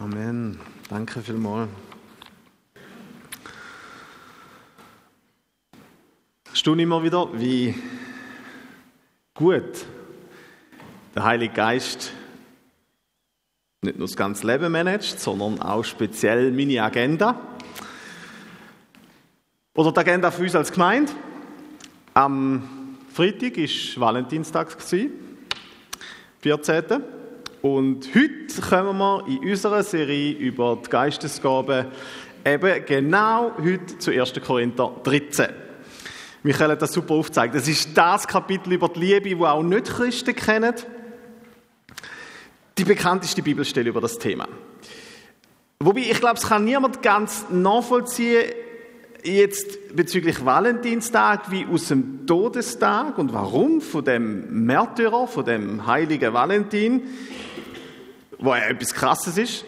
Amen. Danke vielmals. Staune immer wieder, wie gut der Heilige Geist nicht nur das ganze Leben managt, sondern auch speziell meine Agenda. Oder die Agenda für uns als Gemeinde. Am Freitag war Valentinstag, 14. Und heute kommen wir in unserer Serie über die Geistesgaben eben genau heute zu 1. Korinther 13. Wir können das super aufzeigen. Das ist das Kapitel über die Liebe, wo auch nicht Christen kennen. Die bekannteste Bibelstelle über das Thema. Wobei, ich glaube, es kann niemand ganz nachvollziehen, jetzt bezüglich Valentinstag wie aus dem Todestag und warum von dem Märtyrer, von dem heiligen Valentin wo etwas Krasses ist.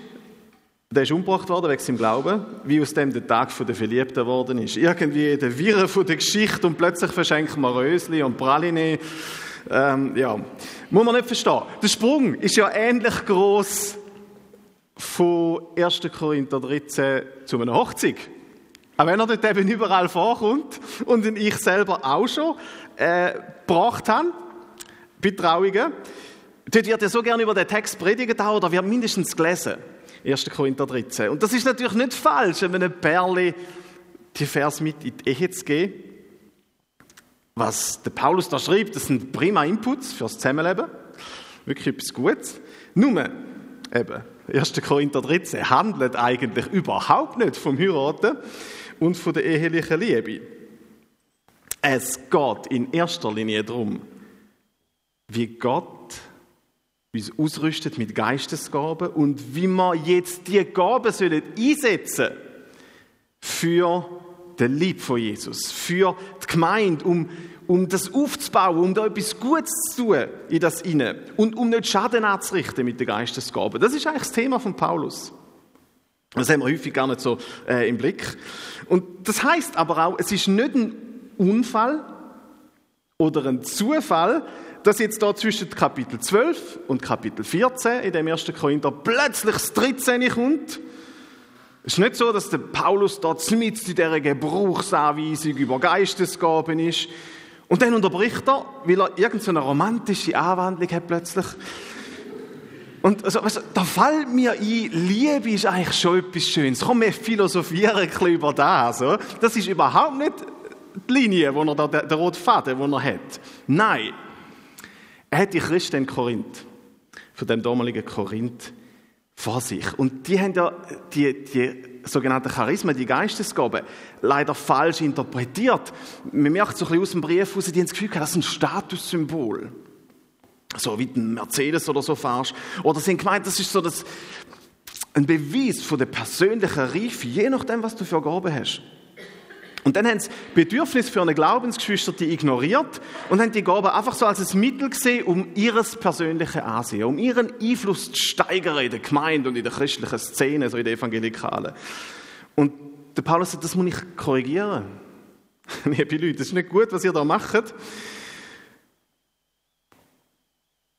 Der ist umgebracht worden wegen seinem Glauben, wie aus dem der Tag der Verliebten geworden ist. Irgendwie der Wirren von der Geschichte und plötzlich verschenken wir Rösli und Praline. Ähm, ja, muss man nicht verstehen. Der Sprung ist ja ähnlich groß von 1. Korinther 13 zu einer Hochzeit. Auch wenn er dort eben überall vorkommt und ich selber auch schon äh, gebracht habe, bei Trauungen. Dort wird ja so gerne über den Text predigt oder wird mindestens gelesen. 1. Korinther 13. Und das ist natürlich nicht falsch, wenn einem Perle die Vers mit in die Ehe zu geben. Was der Paulus da schreibt, das sind prima Inputs fürs Zusammenleben. Wirklich etwas Gutes. Nur, eben, 1. Korinther 13 handelt eigentlich überhaupt nicht vom Heiraten und von der ehelichen Liebe. Es geht in erster Linie darum, wie Gott uns ausrüstet mit Geistesgaben und wie wir jetzt die Gaben sollen einsetzen für den Lieb von Jesus, für die Gemeinde, um, um das aufzubauen, um da etwas Gutes zu tun in das inne und um nicht Schaden anzurichten mit den Geistesgaben. Das ist eigentlich das Thema von Paulus. Das haben wir häufig gar nicht so äh, im Blick. Und das heißt aber auch, es ist nicht ein Unfall oder ein Zufall, dass jetzt da zwischen Kapitel 12 und Kapitel 14 in dem ersten Korinther plötzlich das 13 kommt. Es ist nicht so, dass der Paulus dort mit in dieser Gebrauchsanweisung über Geistesgaben ist. Und dann unterbricht er, weil er irgendeine romantische Anwandlung hat plötzlich. Und also, also, da fällt mir ein, Liebe ist eigentlich schon etwas Schönes. Komm, wir philosophieren ein bisschen über das. So. Das ist überhaupt nicht die Linie, wo er da, der, der rote Faden, den er hat. Nein, er hat die Christen in Korinth, von dem damaligen Korinth, vor sich. Und die haben ja die, die sogenannten Charismen, die Geistesgaben, leider falsch interpretiert. Man merkt so ein bisschen aus dem Brief raus, die haben das Gefühl, das ist ein Statussymbol. So wie ein Mercedes oder so fahrst. Oder sie haben gemeint, das ist so das, ein Beweis von der persönlichen Reife, je nachdem, was du für Gaben hast. Und dann haben sie Bedürfnis für eine Glaubensgeschwister ignoriert und haben die Gabe einfach so als ein Mittel gesehen, um ihres persönliche Ansehen, um ihren Einfluss zu steigern in der Gemeinde und in der christlichen Szene, so in der evangelikalen. Und der Paulus sagt, das muss ich korrigieren. Liebe Leute, das ist nicht gut, was ihr da macht.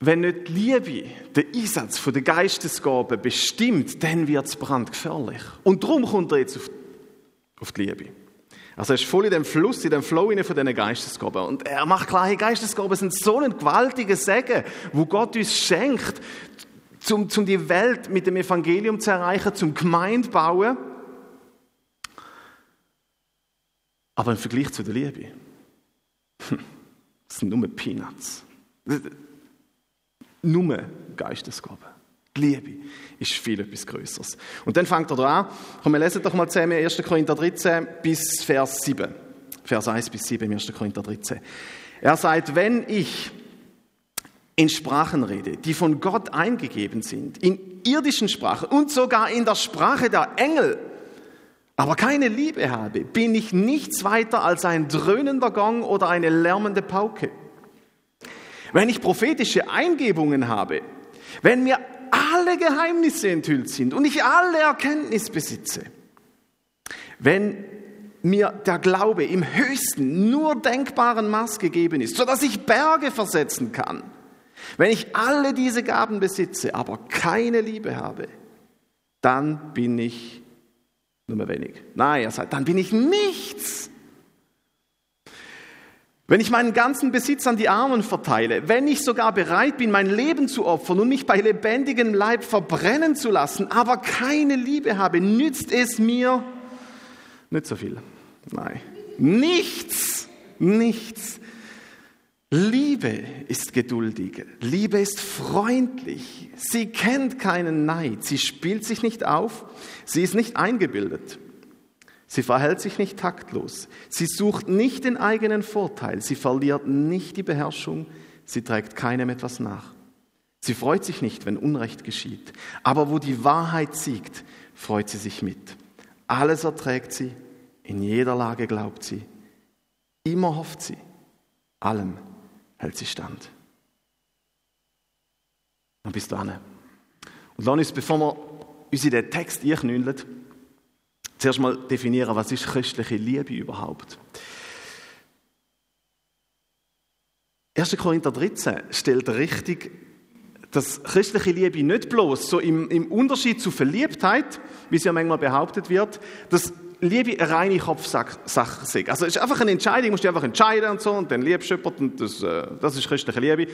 Wenn nicht die Liebe der Einsatz der Geistesgabe bestimmt, dann wird es brandgefährlich. Und darum kommt er jetzt auf die Liebe. Also er ist voll in dem Fluss, in dem Flow von diesen Geistesgaben. Und er macht klar, hey, Geistesgaben sind so ein gewaltiger Segen, wo Gott uns schenkt, um, um die Welt mit dem Evangelium zu erreichen, zum Gemeinde bauen. Aber im Vergleich zu der Liebe, das sind nur Peanuts. Nur Geistesgaben. Die Liebe ist viel etwas Größeres. Und dann fängt er da an. Komm, wir lesen doch mal zusammen 1. Korinther 13 bis Vers 7. Vers 1 bis 7 im 1. Korinther 13. Er sagt, wenn ich in Sprachen rede, die von Gott eingegeben sind, in irdischen Sprachen und sogar in der Sprache der Engel, aber keine Liebe habe, bin ich nichts weiter als ein dröhnender Gong oder eine lärmende Pauke. Wenn ich prophetische Eingebungen habe, wenn mir alle Geheimnisse enthüllt sind und ich alle Erkenntnis besitze, wenn mir der Glaube im höchsten, nur denkbaren Maß gegeben ist, sodass ich Berge versetzen kann, wenn ich alle diese Gaben besitze, aber keine Liebe habe, dann bin ich nur wenig. Nein, er sagt, dann bin ich nichts. Wenn ich meinen ganzen Besitz an die Armen verteile, wenn ich sogar bereit bin, mein Leben zu opfern und mich bei lebendigem Leib verbrennen zu lassen, aber keine Liebe habe, nützt es mir nicht so viel. Nein, nichts, nichts. Liebe ist geduldig, Liebe ist freundlich, sie kennt keinen Neid, sie spielt sich nicht auf, sie ist nicht eingebildet, sie verhält sich nicht taktlos, sie sucht nicht den eigenen Vorteil, sie verliert nicht die Beherrschung, sie trägt keinem etwas nach. Sie freut sich nicht, wenn Unrecht geschieht, aber wo die Wahrheit siegt, freut sie sich mit. Alles erträgt sie, in jeder Lage glaubt sie, immer hofft sie, allem hält sie stand. Dann bist du an. Und uns, bevor wir uns in den Text einknüllen, zuerst mal definieren, was ist christliche Liebe überhaupt? 1. Korinther 13 stellt richtig, dass christliche Liebe nicht bloß so im, im Unterschied zu Verliebtheit, wie es ja manchmal behauptet wird, dass Liebe eine reine Kopfsache sei. Also es ist einfach eine Entscheidung, musst du einfach entscheiden und so und dann liebst du jemanden und das, äh, das ist christliche Liebe.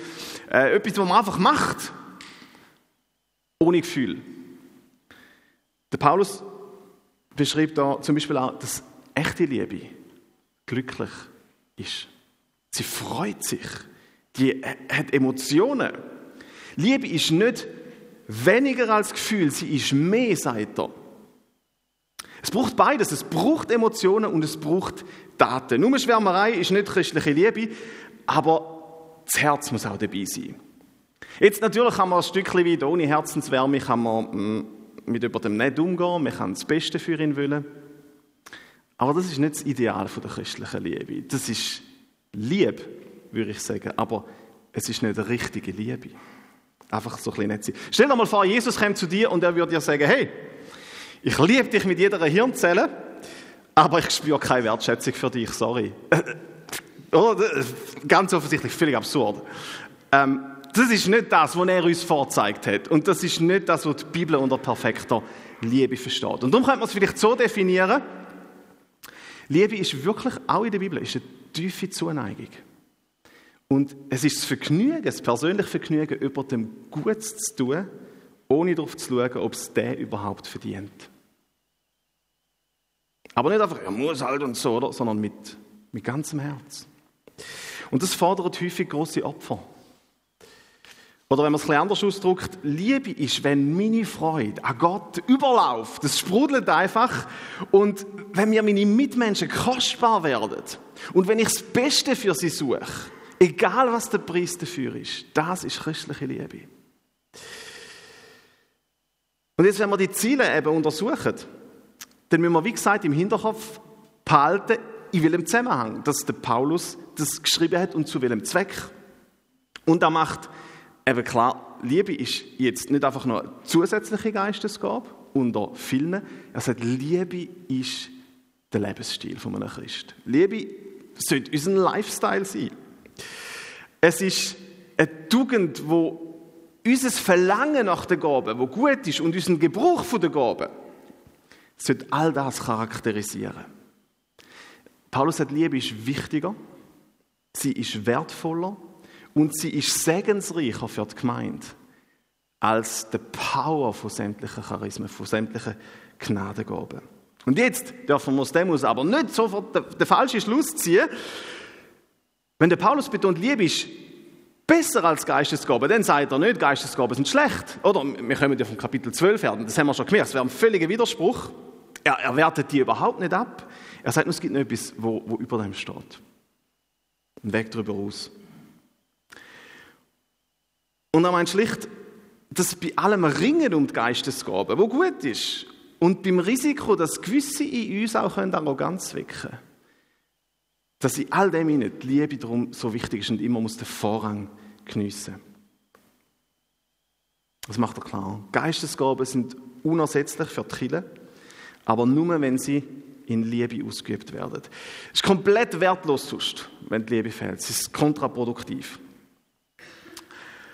Äh, etwas, was man einfach macht, ohne Gefühl. Der Paulus beschreibt da zum Beispiel auch, dass echte Liebe glücklich ist. Sie freut sich, die hat Emotionen. Liebe ist nicht weniger als Gefühl, sie ist mehr, sagt er. Es braucht beides. Es braucht Emotionen und es braucht Daten. Nur Schwärmerei ist nicht christliche Liebe, aber das Herz muss auch dabei sein. Jetzt natürlich kann man ein Stückchen weit ohne Herzenswärme kann man mm, mit jemandem nicht umgehen, man kann das Beste für ihn wollen. Aber das ist nicht das Ideal der christlichen Liebe. Das ist Liebe, würde ich sagen, aber es ist nicht eine richtige Liebe. Einfach so ein bisschen nett sein. Stell dir mal vor, Jesus kommt zu dir und er würde dir sagen, hey, ich liebe dich mit jeder Hirnzelle, aber ich spüre keine Wertschätzung für dich, sorry. ganz offensichtlich, völlig absurd. Ähm, das ist nicht das, was er uns vorzeigt hat. Und das ist nicht das, was die Bibel unter perfekter Liebe versteht. Und darum könnte man es vielleicht so definieren, Liebe ist wirklich, auch in der Bibel, ist eine tiefe Zuneigung. Und es ist das Vergnügen, das persönliche Vergnügen, über dem Gutes zu tun, ohne darauf zu schauen, ob es der überhaupt verdient. Aber nicht einfach, er muss halt und so, oder? sondern mit, mit ganzem Herz. Und das fordert häufig große Opfer. Oder wenn man es ein anders ausdrückt, Liebe ist, wenn meine Freude an Gott überläuft, das sprudelt einfach. Und wenn mir meine Mitmenschen kostbar werden und wenn ich das Beste für sie suche, egal was der Preis dafür ist, das ist christliche Liebe. Und jetzt, wenn wir die Ziele eben untersuchen, dann müssen wir, wie gesagt, im Hinterkopf behalten, in welchem Zusammenhang, dass der Paulus das geschrieben hat und zu welchem Zweck. Und er macht eben klar, Liebe ist jetzt nicht einfach nur eine zusätzliche Geistesgabe unter vielen. Er sagt, Liebe ist der Lebensstil von einem Christ. Liebe sollte unser Lifestyle sein. Es ist eine Tugend, wo unser Verlangen nach der Gabe, wo gut ist, und unseren Gebrauch von der Gabe, sollte all das charakterisieren. Paulus sagt, Liebe ist wichtiger, sie ist wertvoller und sie ist segensreicher für die Gemeinde als die Power von sämtlichen Charismen, von sämtlichen Gnadengaben. Und jetzt dürfen wir aus dem aus aber nicht sofort den, den falschen Schluss ziehen. Wenn der Paulus betont, Liebe ist besser als Geistesgabe, dann sagt er nicht, Geistesgaben sind schlecht. Oder wir kommen ja vom Kapitel 12 her, das haben wir schon gemerkt, es wäre ein völliger Widerspruch. Er, er wertet die überhaupt nicht ab. Er sagt nur, es gibt noch etwas, wo, wo über dem steht. Ein Weg darüber aus. Und er meint schlicht, dass bei allem Ringen um die Geistesgaben, wo gut ist, und beim Risiko, dass gewisse in uns auch Arroganz wecken können, dass in all dem nicht die Liebe darum so wichtig ist und immer muss den Vorrang geniessen. Das macht er klar. Geistesgaben sind unersetzlich für die Kirche, aber nur, wenn sie in Liebe ausgeübt werden. Es ist komplett wertlos sonst, wenn die Liebe fehlt. Es ist kontraproduktiv.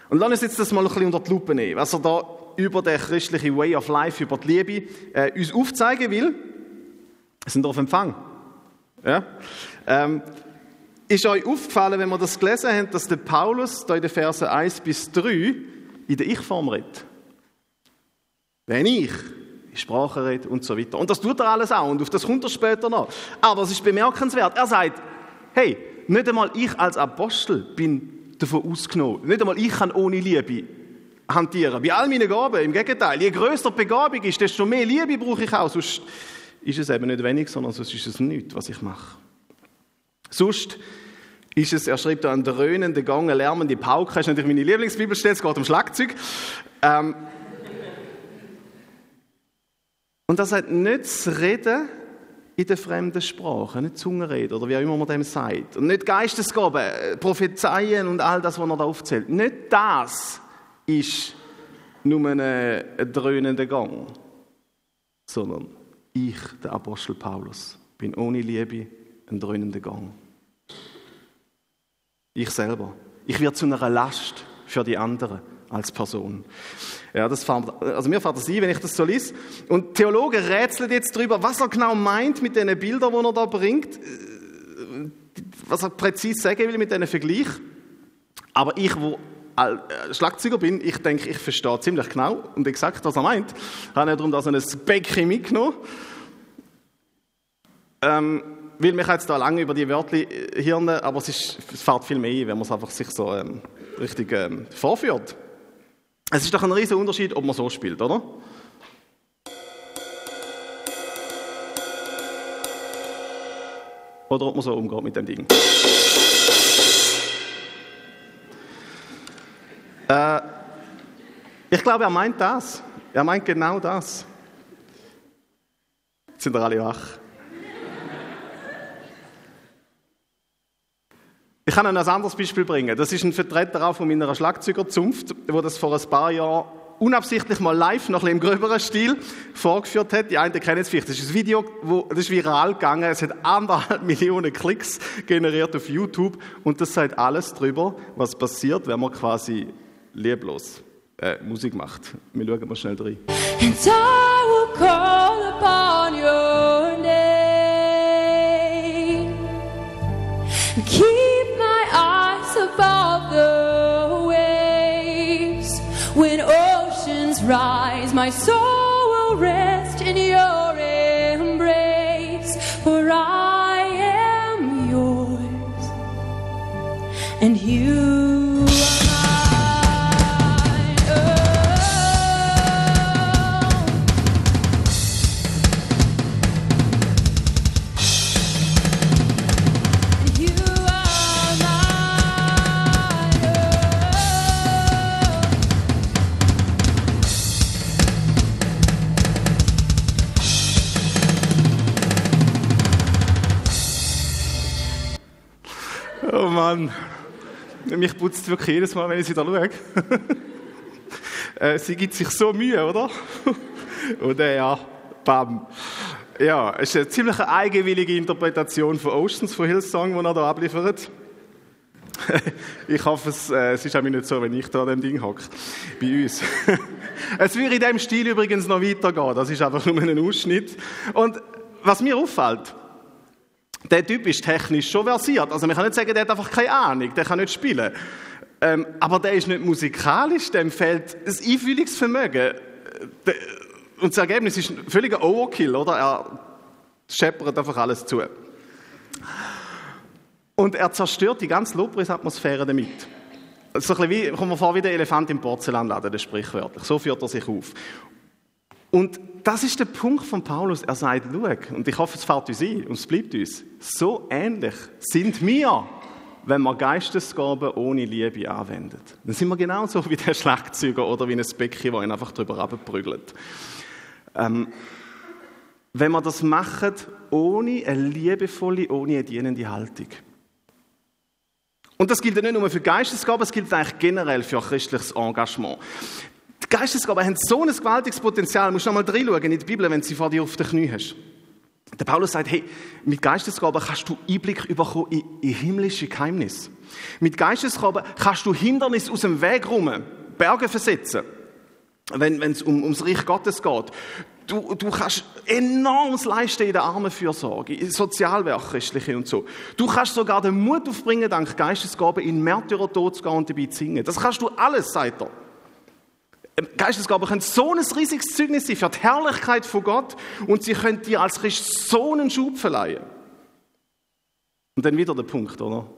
Und lass uns jetzt das mal ein bisschen unter die Lupe nehmen, was er da über den christlichen Way of Life, über die Liebe, äh, uns aufzeigen will, sind auf Empfang. Ja? Ähm, ist euch aufgefallen, wenn wir das gelesen haben, dass der Paulus da in den Versen 1 bis 3 in der Ich-Form redet? Wenn ich in Sprache rede und so weiter. Und das tut er alles auch und auf das kommt er später noch. Aber es ist bemerkenswert. Er sagt, hey, nicht einmal ich als Apostel bin davon ausgenommen. Nicht einmal ich kann ohne Liebe hantieren. Bei all meinen Gaben, im Gegenteil. Je größer die Begabung ist, desto mehr Liebe brauche ich auch. Sonst ist es eben nicht wenig, sondern sonst ist es nichts, was ich mache. Sonst ist es, er schreibt da, ein dröhnender Gang, eine lärmende Pauke. Das ist natürlich meine Lieblingsbibelstelle, es geht um Schlagzeug. Ähm und er sagt, nicht zu reden in der fremden Sprache, nicht Zungenrede oder wie auch immer man dem sagt. Und nicht Geistesgaben, äh, Prophezeien und all das, was er da aufzählt. Nicht das ist nur ein, ein dröhnender Gang, sondern ich, der Apostel Paulus, bin ohne Liebe ein dröhnender Gang. Ich selber. Ich werde zu einer Last für die anderen als Person. Ja, das fand, also mir fällt das ein, wenn ich das so lese. Und Theologen rätseln jetzt darüber, was er genau meint mit den Bildern, die er da bringt, was er präzise sagen will mit diesen Vergleich. Aber ich, wo Schlagzeuger bin, ich denke, ich verstehe ziemlich genau und exakt, was er meint. Ich habe darum, dass er ein Becken mitgenommen ähm, will mich jetzt da lange über die Wörter hirnen, aber es, ist, es fährt viel mehr ein, wenn man es einfach sich so ähm, richtig ähm, vorführt. Es ist doch ein riesiger Unterschied, ob man so spielt, oder? Oder ob man so umgeht mit dem Ding. Äh, ich glaube, er meint das. Er meint genau das. Jetzt sind wir alle wach. Kann Ihnen ein anderes Beispiel bringen. Das ist ein Vertreter auch von meiner Schlagzeugerzunft, der das vor ein paar Jahren unabsichtlich mal live, noch ein im gröberen Stil, vorgeführt hat. Die einen kennen es vielleicht. Das ist ein Video, wo, das ist viral gegangen. Es hat anderthalb Millionen Klicks generiert auf YouTube. Und das sagt alles darüber, was passiert, wenn man quasi leblos äh, Musik macht. Wir schauen mal schnell rein. And I will call upon your name. Keep my soul will rest in your embrace. For I am yours, and you. Mann. Mich putzt wirklich jedes Mal, wenn ich sie da schaue. Äh, sie gibt sich so Mühe, oder? Und äh, ja, bam. Ja, es ist eine ziemlich eigenwillige Interpretation von Oceans, von Hillsong, die er da abliefert. ich hoffe, es, äh, es ist auch nicht so, wenn ich da an dem Ding hocke. Bei uns. es würde in diesem Stil übrigens noch weitergehen. Das ist einfach nur ein Ausschnitt. Und was mir auffällt, der Typ ist technisch schon versiert. Also man kann nicht sagen, der hat einfach keine Ahnung, der kann nicht spielen. Ähm, aber der ist nicht musikalisch, dem fehlt das Einfühlungsvermögen. Und das Ergebnis ist ein völliger Overkill, oder? Er scheppert einfach alles zu. Und er zerstört die ganze Lobpreisatmosphäre damit. So ein bisschen wie, kommen wir vor, wie der Elefant im Porzellanladen, das sprichwörtlich. So führt er sich auf. Und das ist der Punkt von Paulus. Er sagt, schau, und ich hoffe, es fällt uns ein und es bleibt uns, so ähnlich sind wir, wenn man Geistesgaben ohne Liebe anwendet. Dann sind wir genauso wie der Schlagzeuger oder wie ein Becken, der ihn einfach drüber abprügelt. Ähm, wenn wir das machen ohne eine liebevolle, ohne eine dienende Haltung. Und das gilt nicht nur für Geistesgaben, es gilt eigentlich generell für christliches Engagement. Die Geistesgaben haben so ein gewaltiges Potenzial. Du musst noch mal reinschauen in die Bibel, wenn du sie vor dir auf den Knie hast. Der Paulus sagt, hey, mit Geistesgaben kannst du Einblick bekommen in, in himmlische Geheimnisse. Mit Geistesgaben kannst du Hindernisse aus dem Weg räumen, Berge versetzen. wenn es um, ums Reich Gottes geht. Du, du kannst enormes leisten in der Armenfürsorge, in sozialwerkrechtliche und so. Du kannst sogar den Mut aufbringen, dank Geistesgabe in Märtyrertod zu gehen und dabei zu singen. Das kannst du alles, sagt er. Geistesgaben können so ein riesiges Zeugnis sein für die Herrlichkeit von Gott und sie können dir als Christ so einen Schub verleihen. Und dann wieder der Punkt, oder?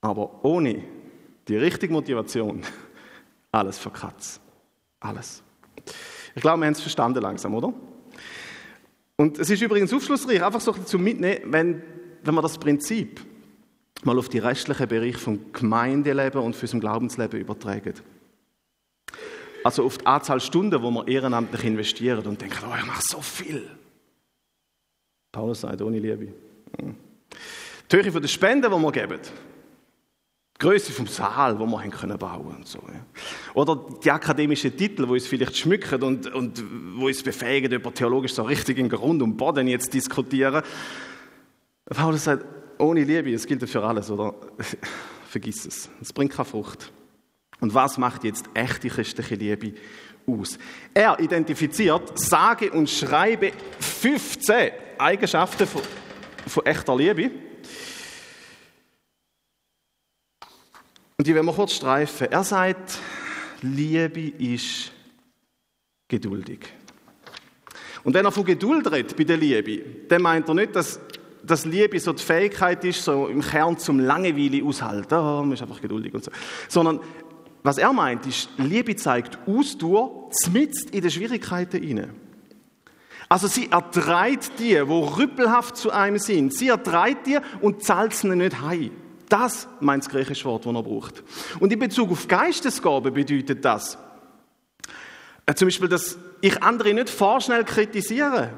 Aber ohne die richtige Motivation, alles für Katz. Alles. Ich glaube, wir haben es verstanden langsam, oder? Und es ist übrigens aufschlussreich, einfach so zu mitnehmen, wenn, wenn man das Prinzip mal auf die restlichen Bereiche vom Gemeindeleben und für unser Glaubensleben übertragen. Also auf die Anzahl Stunden, wo wir ehrenamtlich investieren und denken, oh, ich mache so viel. Paulus sagt, ohne Liebe. Die Höhe den Spenden, die wir geben. Die Größe vom Saal, wo wir haben können bauen und so. Oder die akademischen Titel, wo uns vielleicht schmücken und, und wo uns befähigen, über theologisch so richtig in Grund und Boden jetzt diskutieren. Paulus sagt, ohne Liebe, das gilt für alles, oder? Vergiss es. Es bringt keine Frucht. Und was macht jetzt echte christliche Liebe aus? Er identifiziert, sage und schreibe 15 Eigenschaften von, von echter Liebe. Und die werden wir kurz streifen. Er sagt, Liebe ist geduldig. Und wenn er von Geduld redet bei der Liebe, dann meint er nicht, dass, dass Liebe so die Fähigkeit ist, so im Kern zum Langeweile aushalten. Oh, man ist einfach geduldig und so. Sondern was er meint, ist, Liebe zeigt Ausdauer zmitzt in den Schwierigkeiten hinein. Also sie ertreibt die, wo rüppelhaft zu einem sind. Sie ertreibt die und zahlt sie nicht heim. Das meint das griechische Wort, das er braucht. Und in Bezug auf Geistesgabe bedeutet das, äh, zum Beispiel, dass ich andere nicht vorschnell kritisiere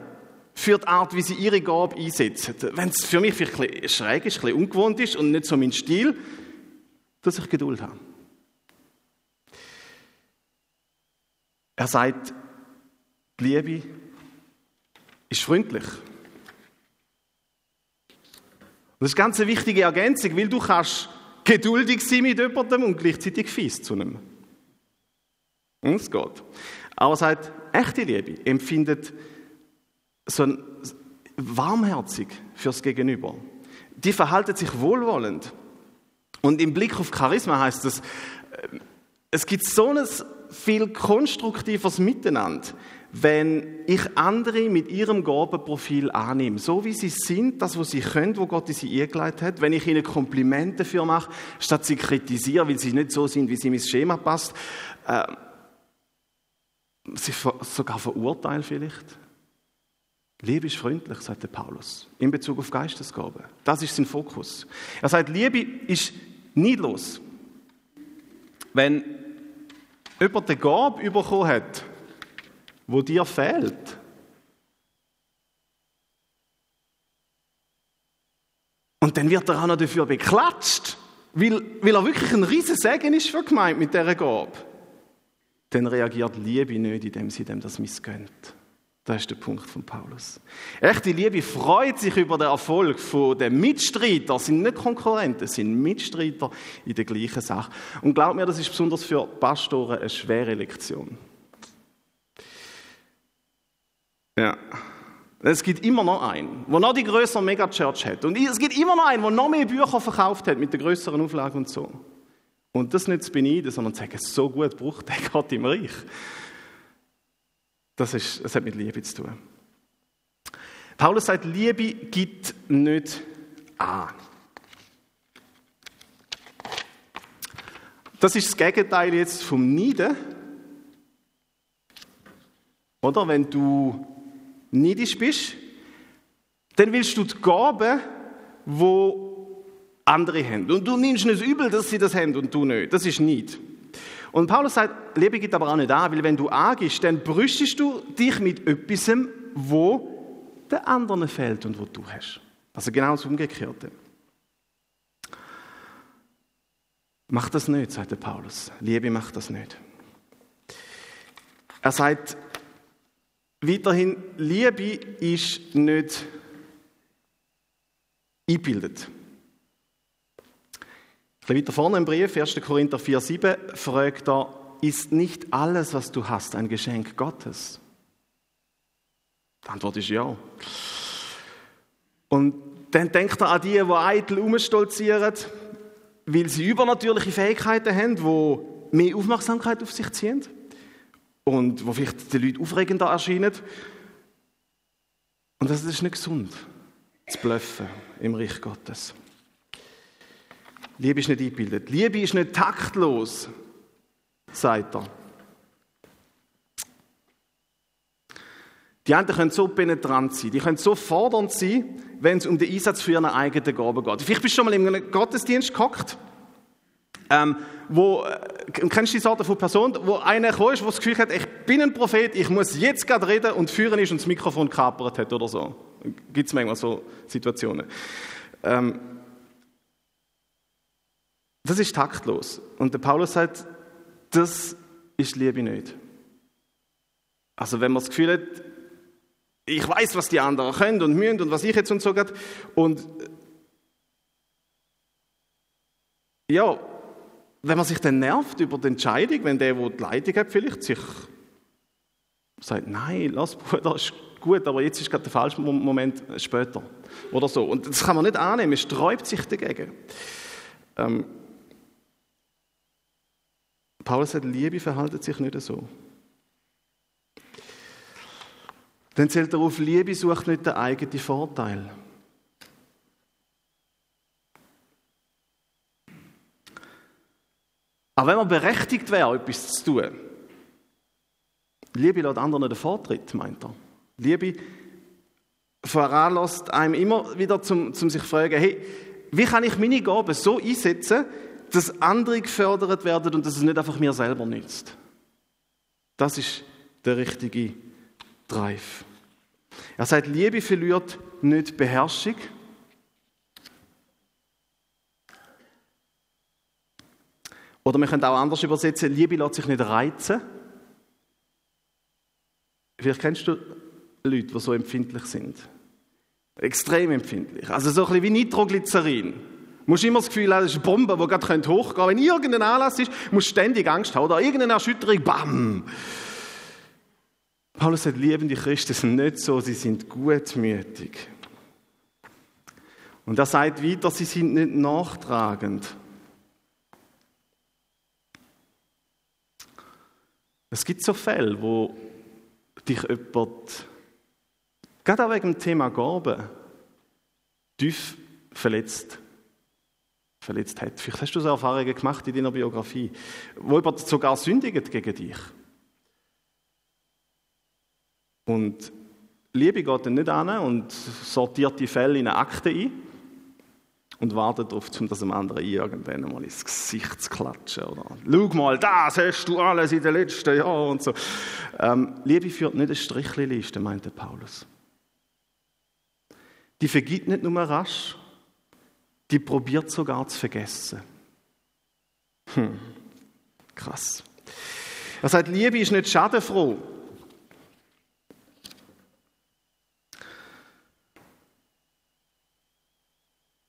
für die Art, wie sie ihre Gabe einsetzen. Wenn es für mich vielleicht ein bisschen schräg ist, ein bisschen ungewohnt ist und nicht so mein Stil, dass ich Geduld habe. Er sagt, die Liebe ist freundlich. das ist ganz eine wichtige Ergänzung, weil du kannst geduldig sein mit jemandem und gleichzeitig fies zu einem. Und es geht. Aber er sagt, echte Liebe empfindet so ein warmherzig fürs Gegenüber. Die verhalten sich wohlwollend. Und im Blick auf Charisma heißt es, äh, es gibt so ein viel konstruktiveres Miteinander, wenn ich andere mit ihrem Gabenprofil annehme, so wie sie sind, das, was sie können, wo Gott sie eingeleitet hat, wenn ich ihnen Komplimente dafür mache, statt sie kritisiere, weil sie nicht so sind, wie sie in mein Schema passt, äh, sie sogar verurteilen vielleicht. Liebe ist freundlich, sagt Paulus, in Bezug auf Geistesgabe. Das ist sein Fokus. Er sagt, Liebe ist niedlos. Wenn jemand eine Gabe bekommen hat, wo dir fehlt. Und dann wird er auch noch dafür beklatscht, weil, weil er wirklich ein riesen Segen ist für gemeint mit dieser Gabe. Dann reagiert Liebe nicht, indem sie dem das missgönnt. Das ist der Punkt von Paulus. Echte Liebe freut sich über den Erfolg der Mitstreiter, das sind nicht Konkurrenten, das sind Mitstreiter in der gleichen Sache. Und glaub mir, das ist besonders für Pastoren eine schwere Lektion. Ja. Es gibt immer noch einen, der noch die größere Megachurch hat. Und es gibt immer noch einen, der noch mehr Bücher verkauft hat mit der größeren Auflage und so. Und das nicht zu beneiden, sondern zu sagen, so gut braucht der Gott im Reich. Das, ist, das hat mit Liebe zu tun. Paulus sagt, Liebe gibt nicht an. Das ist das Gegenteil jetzt vom Neiden. Oder wenn du neidisch bist, dann willst du die Gaben, wo andere haben. Und du nimmst nicht übel, dass sie das haben und du nicht. Das ist nicht. Und Paulus sagt, Liebe gibt aber auch nicht an, weil wenn du angehst, dann brüstest du dich mit etwas, wo den anderen fehlt und wo du hast. Also genau das Umgekehrte. Mach das nicht, sagt der Paulus. Liebe macht das nicht. Er sagt, Weiterhin, Liebe ist nicht eingebildet. Ein weiter vorne im Brief, 1. Korinther 4,7, fragt er, ist nicht alles, was du hast, ein Geschenk Gottes? Die Antwort ist ja. Und dann denkt er an die, die eitel umstolzieren, weil sie übernatürliche Fähigkeiten haben, die mehr Aufmerksamkeit auf sich ziehen und wo vielleicht den Leuten aufregender erscheinen. Und das ist nicht gesund, zu bluffen im Reich Gottes. Liebe ist nicht eingebildet. Liebe ist nicht taktlos, sagt er. Die anderen können so penetrant sein, die können so fordernd sein, wenn es um den Einsatz für ihre eigenen Gaben geht. Vielleicht bist du schon mal in einem Gottesdienst gehockt, ähm, wo, äh, kennst du die Sorte von Person, wo einer gekommen ist, der das Gefühl hat, ich bin ein Prophet, ich muss jetzt gerade reden und führen ist und das Mikrofon kapert hat oder so. Gibt es manchmal so Situationen. Ähm, das ist taktlos. Und der Paulus sagt, das ist Liebe nicht. Also wenn man das Gefühl hat, ich weiß, was die anderen können und müssen und was ich jetzt und so geht. Und ja, wenn man sich dann nervt über die Entscheidung, wenn der, der die Leitung hat, vielleicht sich sagt, nein, lass Bruder, ist gut, aber jetzt ist gerade der falsche Moment später oder so. Und das kann man nicht annehmen, man sträubt sich dagegen. Ähm, Paulus sagt, Liebe verhaltet sich nicht so. Dann zählt er auf, Liebe sucht nicht den eigenen Vorteil. Aber wenn man berechtigt wäre, etwas zu tun, Liebe lässt anderen den Vortritt, meint er. Liebe veranlasst einem immer wieder zum, zum sich fragen, hey, wie kann ich meine Gaben so einsetzen, dass andere gefördert werden und dass es nicht einfach mir selber nützt. Das ist der richtige Drive. Er sagt, Liebe verliert nicht Beherrschung. Oder wir können auch anders übersetzen, Liebe lässt sich nicht reizen. Vielleicht kennst du Leute, die so empfindlich sind. Extrem empfindlich. Also so ein bisschen wie Nitroglycerin. Musst immer das Gefühl haben, das ist eine Bombe, die gerade hochgehen könnte. Wenn irgendein Anlass ist, musst du ständig Angst haben. Oder irgendeine Erschütterung, bam! Paulus sagt, liebende Christen sind nicht so, sie sind gutmütig. Und er sagt weiter, sie sind nicht nachtragend. Es gibt so Fälle, wo dich jemand, gerade auch wegen dem Thema Gaben, tief verletzt verletzt hat. Vielleicht hast du so Erfahrungen gemacht in deiner Biografie, wo jemand sogar sündigt gegen dich. Und Liebe geht dann nicht an und sortiert die Fälle in eine Akte ein und wartet darauf, um das dem anderen irgendwann mal ins Gesicht zu klatschen. Oder, Schau mal, das hast du alles in den letzten Jahren und so. Ähm, Liebe führt nicht eine Strichliste, meinte Paulus. Die vergibt nicht nur rasch, die probiert sogar zu vergessen. Hm. Krass. Er sagt, Liebe ist nicht schadenfroh.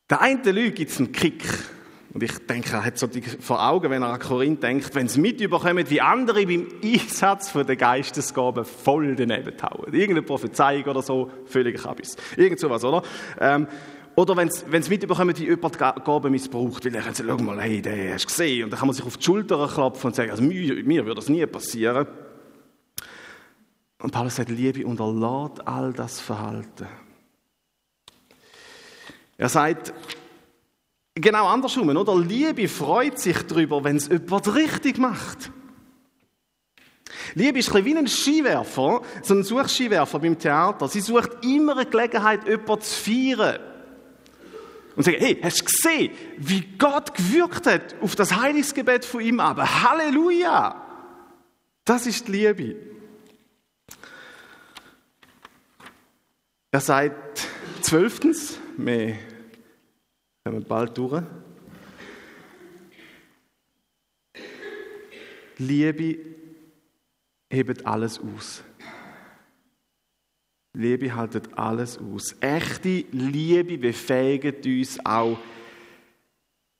Der eine Lüge gibt es einen Kick. Und ich denke, er hat so vor Augen, wenn er an Korinth denkt, wenn sie mitbekommen, wie andere beim Einsatz von der Geistesgaben voll daneben hauen. Irgendeine Prophezeiung oder so, völlig Kabis. Irgend sowas, oder? Ähm, oder wenn sie mitbekommen, wie jemand Gaben missbraucht, weil er sagen, schau mal, hey, den hast du gesehen. Und dann kann man sich auf die Schulter klopfen und sagen, also mir, mir würde das nie passieren. Und Paulus sagt, Liebe unterlässt all das Verhalten. Er sagt, genau andersrum, oder? Liebe freut sich darüber, wenn es jemand richtig macht. Liebe ist ein wie ein Skiwerfer, so ein Suchskiwerfer beim Theater. Sie sucht immer eine Gelegenheit, jemanden zu feiern und sagen, hey, hast du gesehen, wie Gott gewirkt hat auf das Heilungsgebet von ihm aber Halleluja! Das ist die Liebe. Er sagt zwölftens, wir kommen bald durch. Liebe hebt alles aus. Liebe haltet alles aus. Echte Liebe befähigt uns auch,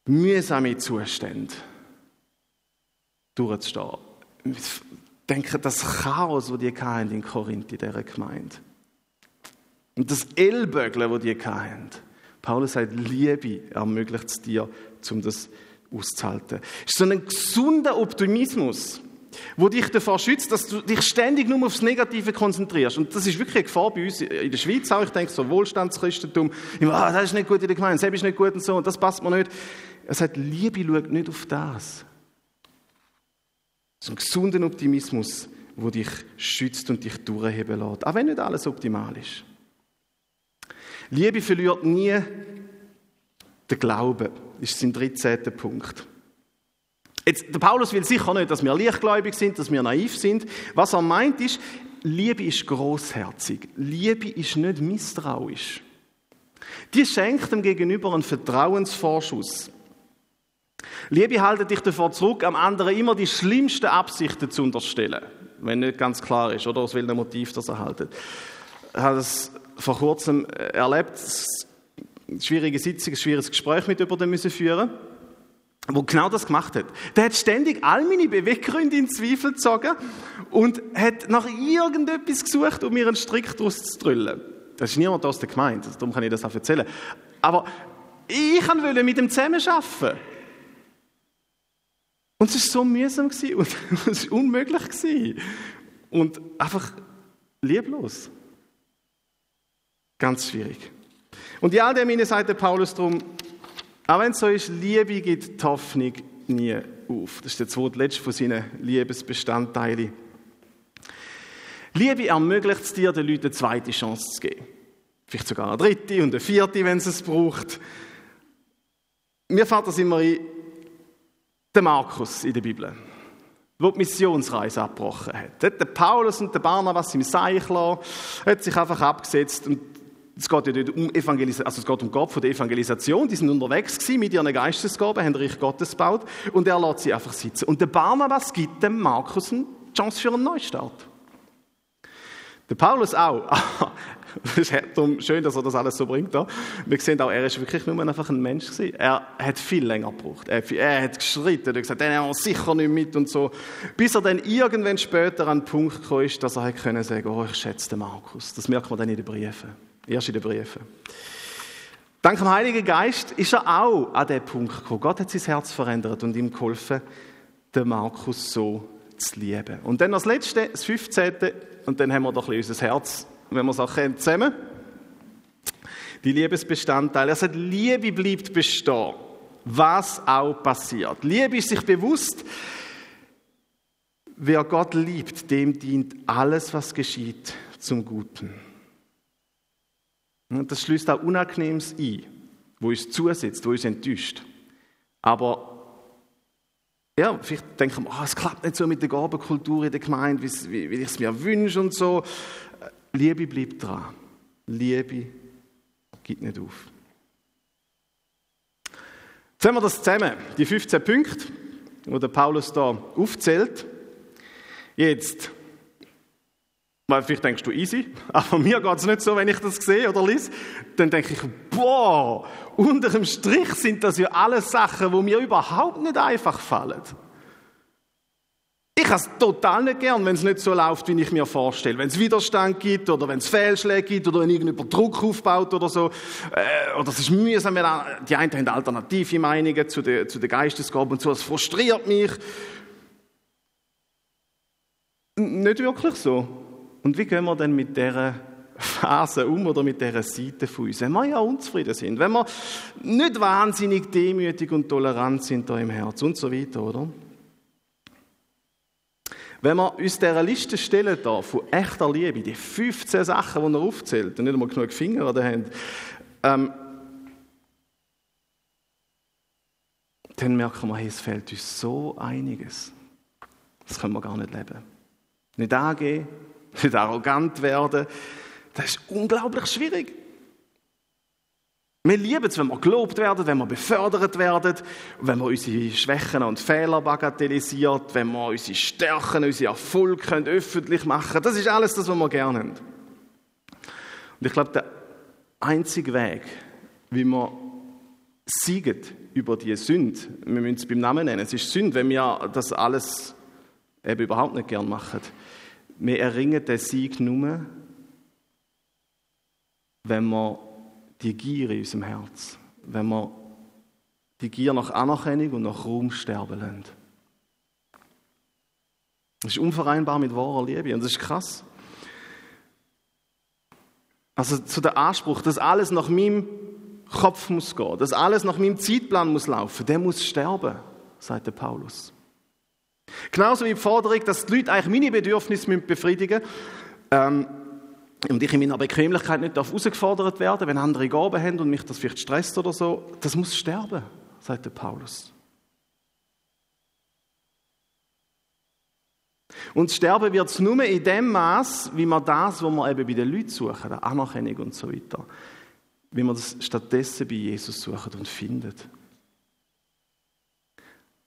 mühsame Zustände durchzustehen. denken, das Chaos, das die in Korinth, in dieser Gemeinde. Und das Ellbögeln, das die hatten. Paulus sagt, Liebe ermöglicht es dir, um das auszuhalten. Es ist so ein gesunder Optimismus, wo dich davor schützt, dass du dich ständig nur aufs Negative konzentrierst. Und das ist wirklich eine Gefahr bei uns in der Schweiz auch. Ich denke, so Wohlstandschristentum, ah, das ist nicht gut in der Gemeinde, das ist nicht gut und so, und das passt mir nicht. Er sagt, Liebe schaut nicht auf das. So ein gesunder Optimismus, wo dich schützt und dich durchheben lässt. Auch wenn nicht alles optimal ist. Liebe verliert nie den Glauben, ist sein 13. Punkt. Jetzt, der Paulus will sicher nicht, dass wir lichtgläubig sind, dass wir naiv sind. Was er meint ist, Liebe ist großherzig. Liebe ist nicht misstrauisch. Die schenkt dem Gegenüber einen Vertrauensvorschuss. Liebe haltet dich davor zurück, am anderen immer die schlimmsten Absichten zu unterstellen, wenn nicht ganz klar ist, oder aus welchem Motiv das er haltet. Ich habe es vor kurzem erlebt, eine schwierige Sitzung, ein schwieriges Gespräch mit jemandem müssen führen wo genau das gemacht hat. Der hat ständig all meine Beweggründe in Zweifel gezogen und hat nach irgendetwas gesucht, um mir einen Strick daraus zu drüllen. Das ist niemand aus der Gemeinde, darum kann ich das auch erzählen. Aber ich wollte mit ihm zusammenarbeiten. Und es war so mühsam und es war unmöglich. Und einfach lieblos. Ganz schwierig. Und in all dem sagt Paulus darum, auch wenn es so ist, Liebe gibt die Hoffnung nie auf. Das ist der zweitletzte von seinen Liebesbestandteilen. Liebe ermöglicht es dir, den Leuten eine zweite Chance zu geben. Vielleicht sogar eine dritte und eine vierte, wenn es es braucht. Mir fällt das immer ein, der Markus in der Bibel, der die Missionsreise abgebrochen hat. Der Paulus und der Barnabas im Seich hat sich einfach abgesetzt und es geht ja nicht um Evangelisation, also es geht um Gott von der Evangelisation. Die sind unterwegs gewesen mit ihren Geistesgaben, haben Reich Gottes gebaut und er lässt sie einfach sitzen. Und der Barnabas gibt dem Markus eine Chance für einen Neustart. Der Paulus auch. Es ist schön, dass er das alles so bringt. Wir sehen auch, er ist wirklich nur einfach ein Mensch gewesen. Er hat viel länger gebraucht. Er, hat geschritten, er hat gesagt, den haben wir sicher nicht mit und so. Bis er dann irgendwann später an den Punkt kam, dass er können sagen, oh, ich schätze den Markus. Das merkt man dann in den Briefen. Erst in den Briefen. Dank dem Heiligen Geist ist er auch an den Punkt gekommen. Gott hat sein Herz verändert und ihm geholfen, den Markus so zu lieben. Und dann das Letzte, das 15. Und dann haben wir doch ein bisschen unser Herz, wenn wir es auch kennen, zusammen. Die Liebesbestandteile. Er sagt, Liebe bleibt bestehen, was auch passiert. Liebe ist sich bewusst, wer Gott liebt, dem dient alles, was geschieht, zum Guten. Das schließt auch Unangenehmes ein, wo uns zusetzt, wo uns enttäuscht. Aber ja, vielleicht denken wir, oh, es klappt nicht so mit der Gabenkultur in der Gemeinde, wie, wie ich es mir wünsche und so. Liebe bleibt dran. Liebe gibt nicht auf. Jetzt haben wir das zusammen, die 15 Punkte, die der Paulus da aufzählt. Jetzt weil vielleicht denkst du, easy, aber mir geht es nicht so, wenn ich das sehe oder lese. Dann denke ich, boah, unter dem Strich sind das ja alles Sachen, wo mir überhaupt nicht einfach fallen. Ich habe es total nicht gern, wenn es nicht so läuft, wie ich mir vorstelle. Wenn es Widerstand gibt oder wenn es Fehlschläge gibt oder wenn irgendjemand Druck aufbaut oder so. Äh, oder es ist mühsam. Die einen haben alternative Meinungen zu den, zu den Geistesgaben und so. Es frustriert mich. Nicht wirklich so. Und wie gehen wir denn mit dieser Phase um oder mit dieser Seite von uns? Wenn wir ja unzufrieden sind, wenn wir nicht wahnsinnig demütig und tolerant sind da im Herz und so weiter, oder? Wenn wir uns dieser Liste stellen da von echter Liebe, die 15 Sachen, die er aufzählt und nicht einmal genug Finger an der Hand, ähm, dann merken wir, hey, es fehlt uns so einiges. Das können wir gar nicht leben. Nicht angehen, nicht arrogant werden. Das ist unglaublich schwierig. Wir lieben es, wenn wir gelobt werden, wenn wir befördert werden, wenn wir unsere Schwächen und Fehler bagatellisiert, wenn wir unsere Stärken, unsere Erfolge können öffentlich machen Das ist alles das, was wir gerne haben. Und ich glaube, der einzige Weg, wie wir siegen über die Sünde, wir müssen es beim Namen nennen, es ist Sünde, wenn wir das alles eben überhaupt nicht gern machen. Wir erringen den Sieg nur, wenn wir die Gier in unserem Herz, wenn wir die Gier nach Anerkennung und nach Ruhm sterben lassen. Das ist unvereinbar mit wahrer Liebe und das ist krass. Also zu der Anspruch, dass alles nach meinem Kopf muss gehen, dass alles nach meinem Zeitplan muss laufen, der muss sterben, sagt Paulus. Genauso wie die Forderung, dass die Leute eigentlich meine Bedürfnisse befriedigen müssen. Ähm, und ich in meiner Bequemlichkeit nicht herausgefordert werden wenn andere Gaben haben und mich das vielleicht stresst oder so. Das muss sterben, sagt der Paulus. Und sterben wird es nur in dem Maß, wie man das, was wir eben bei den Leuten suchen, Anerkennung und so weiter, wie man das stattdessen bei Jesus sucht und findet.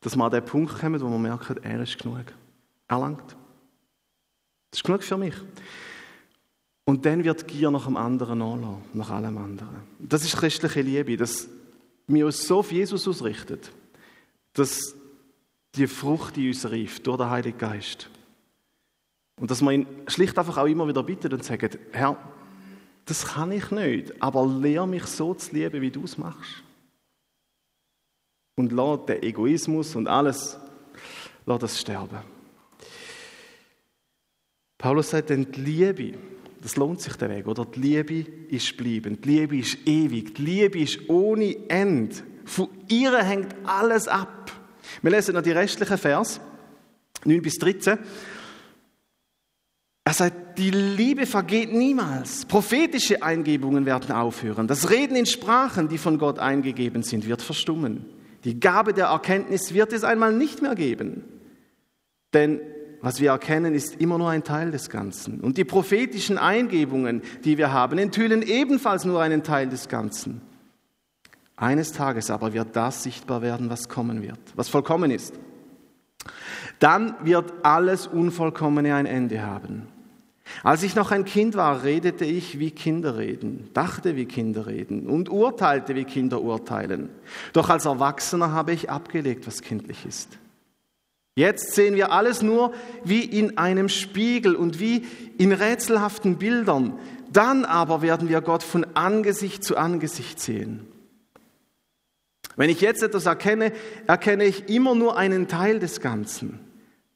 Dass wir an den Punkt kommen, wo man merkt, er ist genug. Erlangt. Das ist genug für mich. Und dann wird Gier nach dem anderen anlassen, nach allem anderen. Das ist christliche Liebe, dass wir uns so auf Jesus ausrichten, dass die Frucht in uns reift durch den Heiligen Geist. Und dass man ihn schlicht einfach auch immer wieder bittet und sagt, Herr, das kann ich nicht, aber lehre mich so zu lieben, wie du es machst. Und lass den Egoismus und alles, lass das sterben. Paulus sagt dann, die Liebe, das lohnt sich der Weg, oder? Die Liebe ist bleiben, die Liebe ist ewig, die Liebe ist ohne Ende. Von ihr hängt alles ab. Wir lesen noch die restlichen Vers, 9 bis 13. Er sagt, die Liebe vergeht niemals. Prophetische Eingebungen werden aufhören. Das Reden in Sprachen, die von Gott eingegeben sind, wird verstummen. Die Gabe der Erkenntnis wird es einmal nicht mehr geben. Denn was wir erkennen, ist immer nur ein Teil des Ganzen. Und die prophetischen Eingebungen, die wir haben, enthüllen ebenfalls nur einen Teil des Ganzen. Eines Tages aber wird das sichtbar werden, was kommen wird, was vollkommen ist. Dann wird alles Unvollkommene ein Ende haben. Als ich noch ein Kind war, redete ich, wie Kinder reden, dachte, wie Kinder reden und urteilte, wie Kinder urteilen. Doch als Erwachsener habe ich abgelegt, was kindlich ist. Jetzt sehen wir alles nur wie in einem Spiegel und wie in rätselhaften Bildern. Dann aber werden wir Gott von Angesicht zu Angesicht sehen. Wenn ich jetzt etwas erkenne, erkenne ich immer nur einen Teil des Ganzen.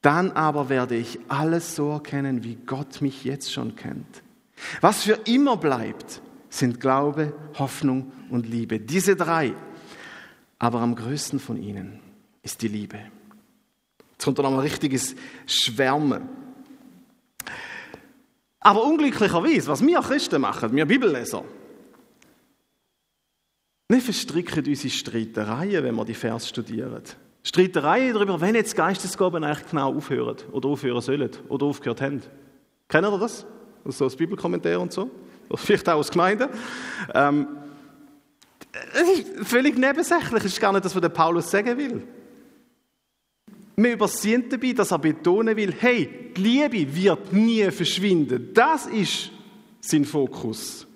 Dann aber werde ich alles so erkennen, wie Gott mich jetzt schon kennt. Was für immer bleibt, sind Glaube, Hoffnung und Liebe. Diese drei. Aber am größten von ihnen ist die Liebe. Jetzt kommt noch ein richtiges Schwärmen. Aber unglücklicherweise, was wir Christen machen, wir Bibelleser, wir verstricken unsere Streitereien, wenn wir die Vers studieren. Streitereien darüber, wenn jetzt Geistesgaben eigentlich genau aufhören oder aufhören sollen oder aufgehört haben. Kennen ihr das? So aus Bibelkommentaren und so? Oder vielleicht auch aus Gemeinden. Ähm, völlig nebensächlich. Das ist gar nicht das, was der Paulus sagen will. Wir übersehen dabei, dass er betonen will, hey, die Liebe wird nie verschwinden. Das ist sein Fokus.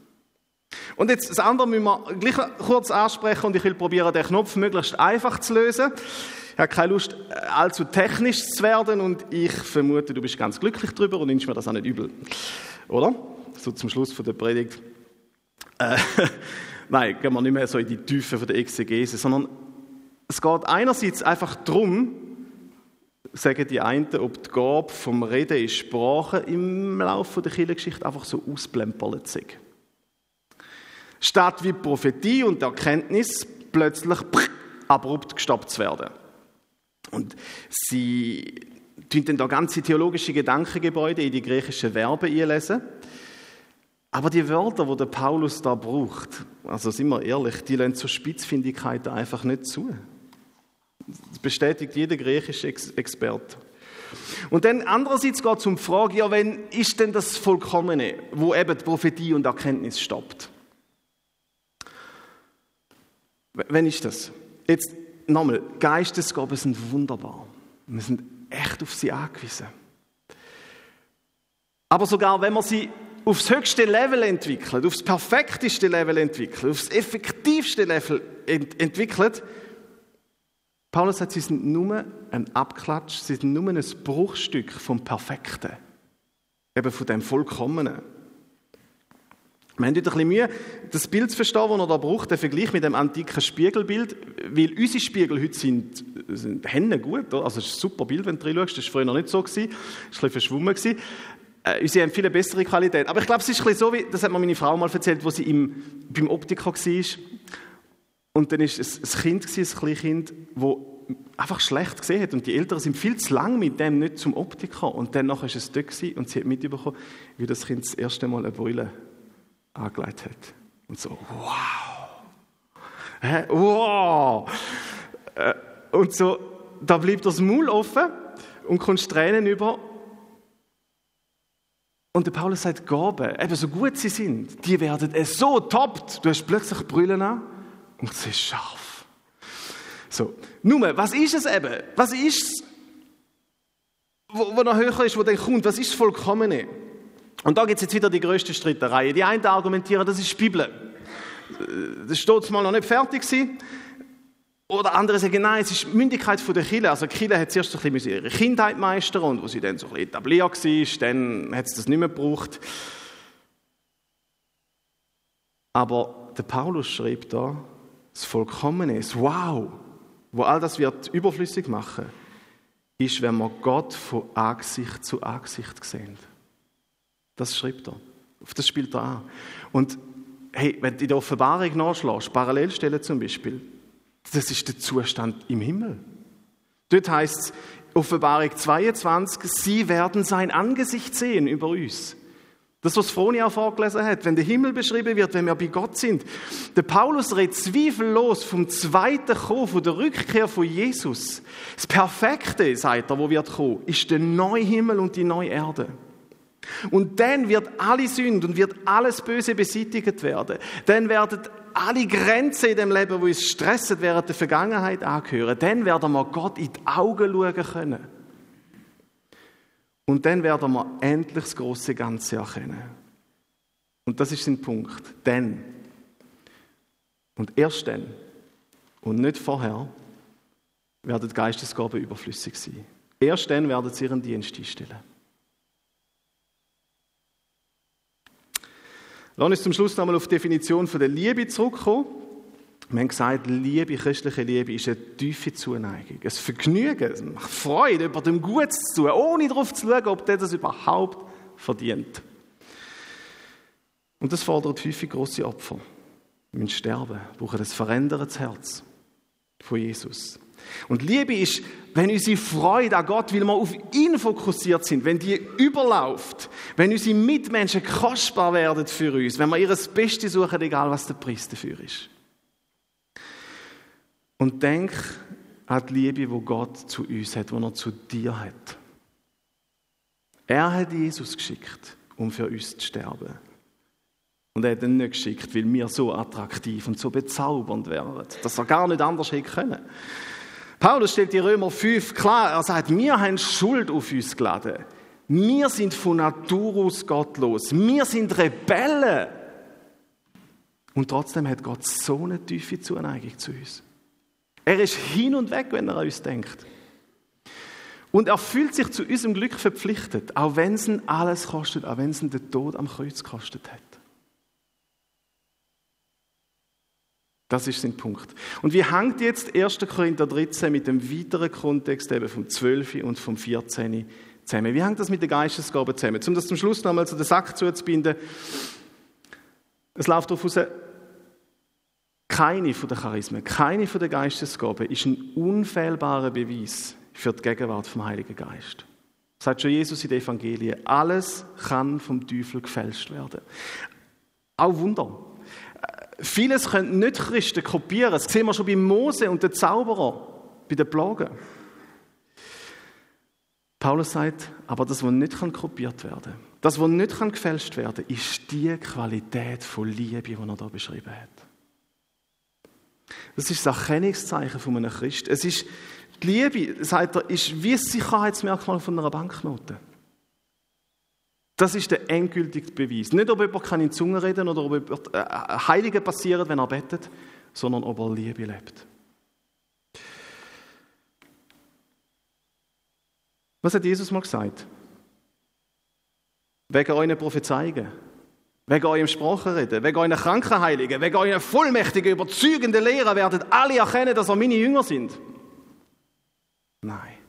Und jetzt das andere müssen wir gleich kurz ansprechen und ich will probieren, den Knopf möglichst einfach zu lösen. Ich habe keine Lust, allzu technisch zu werden und ich vermute, du bist ganz glücklich darüber und nimmst mir das auch nicht übel. Oder? So zum Schluss von der Predigt. Äh, nein, gehen wir nicht mehr so in die Tiefe von der Exegese, sondern es geht einerseits einfach darum, sagen die einen, ob die Gabe vom Reden in Sprache im Laufe der Kirchengeschichte einfach so ausblempert sind. Statt wie Prophetie und Erkenntnis plötzlich abrupt gestoppt zu werden. Und sie tun dann da ganze theologische Gedankengebäude in die griechischen Verben einlesen. Aber die Wörter, die der Paulus da braucht, also sind wir ehrlich, die lassen zur Spitzfindigkeit einfach nicht zu. Das bestätigt jeder griechische Experte. Und dann andererseits geht es um die Frage, ja, wenn ist denn das Vollkommene, wo eben die Prophetie und Erkenntnis stoppt? Wenn ist das? Jetzt nochmal, Geistesgaben sind wunderbar. Wir sind echt auf sie angewiesen. Aber sogar wenn man sie aufs höchste Level entwickelt, aufs perfekteste Level entwickelt, aufs effektivste Level ent entwickelt, Paulus sagt, sie sind nur ein Abklatsch, sie sind nur ein Bruchstück vom Perfekten. Eben von dem Vollkommenen. Wir haben heute ein bisschen Mühe, das Bild zu verstehen, das er da braucht, den Vergleich mit dem antiken Spiegelbild, weil unsere Spiegel heute sind, sind Hände gut, also es ist ein super Bild, wenn du reinschaust, das war früher noch nicht so, gewesen. das war ein bisschen verschwommen. Gewesen. Äh, unsere haben viel bessere Qualität. Aber ich glaube, es ist ein bisschen so, wie, das hat mir meine Frau mal erzählt, wo sie im, beim Optiker war. Und dann war es ein Kind, ein Kleinkind, das einfach schlecht gesehen hat. Und die Eltern sind viel zu lang mit dem nicht zum Optiker. Und dann war es dort und sie hat mitbekommen, wie das Kind das erste Mal eine Brille angelegt hat. Und so, wow! Hä? Wow! Äh, und so, da bleibt das Maul offen und kommt Tränen über. Und der Paulus sagt, Gaben, eben so gut sie sind, die werden so toppt. Du hast plötzlich Brüllen an und es ist scharf. So, nun, was ist es eben? Was ist es, wo, wo noch höher ist, wo dann kommt? Was ist das Vollkommene? Und da gibt es jetzt wieder die größte Streiterei. Die einen argumentieren, das ist die Bibel. Das steht mal noch nicht fertig gewesen. Oder andere sagen, nein, es ist die Mündigkeit der Kille. Also die Kille hat zuerst ein bisschen ihre Kindheit meistern und wo sie dann so ein etabliert war, dann hat sie das nicht mehr gebraucht. Aber der Paulus schreibt da, das Vollkommene, das Wow, wo all das wird überflüssig machen, ist, wenn wir Gott von Angesicht zu Angesicht sehen. Das schreibt er. Auf das spielt er an. Und hey, wenn du in der Offenbarung nachschlägst, Parallelstellen zum Beispiel, das ist der Zustand im Himmel. Dort heißt es, Offenbarung 22, sie werden sein Angesicht sehen über uns. Das, was Froni auch vorgelesen hat, wenn der Himmel beschrieben wird, wenn wir bei Gott sind. Der Paulus redet zweifellos vom zweiten Kommen, von der Rückkehr von Jesus. Das Perfekte, sagt er, wo wird kommen, ist der neue Himmel und die neue Erde. Und dann wird alle Sünde und wird alles Böse beseitigt werden. Dann werden alle Grenzen in dem Leben, wo uns stressen, während der Vergangenheit angehören. Dann werden wir Gott in die Augen schauen können. Und dann werden wir endlich das große Ganze erkennen. Und das ist sein Punkt. Denn. Und erst dann und nicht vorher werden Geistesgaben überflüssig sein. Erst dann werden sie ihren Dienst einstellen. Lass uns zum Schluss nochmal auf die Definition von der Liebe zurückkommen. Wir haben gesagt, Liebe, christliche Liebe ist eine tiefe Zuneigung. Ein Vergnügen, es macht Freude, jemandem Gutes zu tun, ohne darauf zu schauen, ob der das überhaupt verdient. Und das fordert häufig große Opfer. Wir müssen sterben, brauchen ein verändertes Herz von Jesus. Und Liebe ist, wenn unsere Freude an Gott, weil wir auf ihn fokussiert sind, wenn die überläuft, wenn unsere Mitmenschen kostbar werden für uns, wenn wir ihr das Beste suchen, egal was der Preis dafür ist. Und denk an die Liebe, wo Gott zu uns hat, wo er zu dir hat. Er hat Jesus geschickt, um für uns zu sterben. Und er hat ihn nicht geschickt, weil wir so attraktiv und so bezaubernd wären, dass er gar nicht anders hätte können. Paulus stellt die Römer 5 klar, er sagt, wir haben Schuld auf uns geladen. Wir sind von Natur aus gottlos. Wir sind Rebellen. Und trotzdem hat Gott so eine tiefe Zuneigung zu uns. Er ist hin und weg, wenn er an uns denkt. Und er fühlt sich zu unserem Glück verpflichtet, auch wenn es ihn alles kostet, auch wenn es ihn den Tod am Kreuz gekostet hat. Das ist sein Punkt. Und wie hängt jetzt 1. Korinther 13 mit dem weiteren Kontext eben vom 12. und vom 14. zusammen? Wie hängt das mit der Geistesgabe zusammen? Um das zum Schluss nochmal zu den Sack zuzubinden. Es läuft darauf aus, keine von den Charismen, keine von den Geistesgaben ist ein unfehlbarer Beweis für die Gegenwart vom Heiligen Geist. Das sagt schon Jesus in den Evangelien. Alles kann vom Teufel gefälscht werden. Auch Wunder. Vieles können nicht Christen kopieren. Das sehen wir schon bei Mose und den Zauberer, bei den Plagen. Paulus sagt, aber das, was nicht kopiert werden kann, das, was nicht gefälscht werden kann, ist die Qualität von Liebe, die er hier beschrieben hat. Das ist das Erkennungszeichen von einem Christ. Es ist, die Liebe, sagt er, ist wie ein Sicherheitsmerkmal von einer Banknote. Das ist der endgültige Beweis. Nicht, ob jemand kann in Zungen reden oder ob jemand, äh, äh, Heilige passiert, wenn er betet, sondern ob er Liebe lebt. Was hat Jesus mal gesagt? Wegen euren Prophezeiungen, wegen eurem Sprachenreden, wegen euren Krankenheiligen, wegen euren vollmächtigen, überzeugenden Lehren werdet alle erkennen, dass ihr meine Jünger sind. Nein.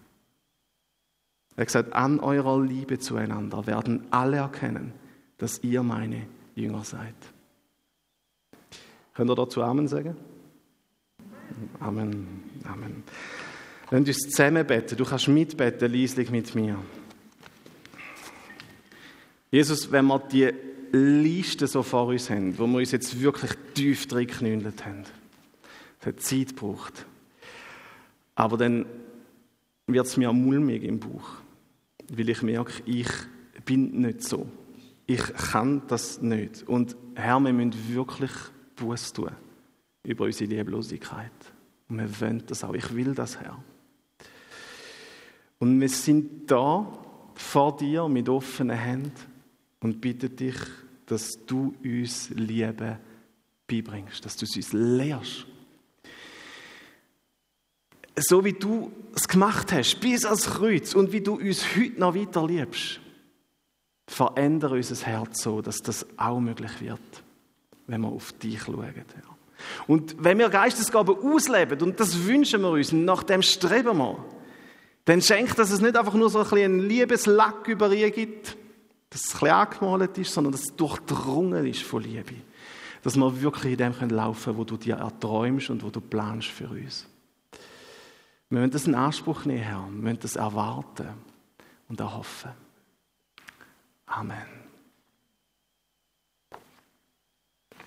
Er hat gesagt, an eurer Liebe zueinander werden alle erkennen, dass ihr meine Jünger seid. Könnt ihr dazu Amen sagen? Amen. Amen. Lasst uns zusammen beten. Du kannst mitbeten, leislich mit mir. Jesus, wenn wir die Liste so vor uns haben, wo wir uns jetzt wirklich tief drin geknüllt haben, das hat Zeit gebraucht. Aber dann wird es mir mulmig im Bauch, weil ich merke, ich bin nicht so. Ich kann das nicht. Und Herr, wir müssen wirklich Buß tun über unsere Lieblosigkeit. Und wir wollen das auch. Ich will das, Herr. Und wir sind da vor dir mit offenen Händen und bitten dich, dass du uns Liebe beibringst, dass du es uns lehrst. So wie du es gemacht hast, bis ans Kreuz und wie du uns heute noch weiter liebst, verändere unser Herz so, dass das auch möglich wird, wenn wir auf dich schauen. Und wenn wir Geistesgaben ausleben, und das wünschen wir uns, nach dem streben wir, dann schenkt, dass es nicht einfach nur so ein ein Liebeslack über ihr gibt, dass es ein bisschen angemalt ist, sondern dass es durchdrungen ist von Liebe. Dass wir wirklich in dem laufen können, wo du dir erträumst und wo du planst für uns. Wir müssen das in Anspruch nehmen, Herr. Wir müssen das erwarten und erhoffen. Amen.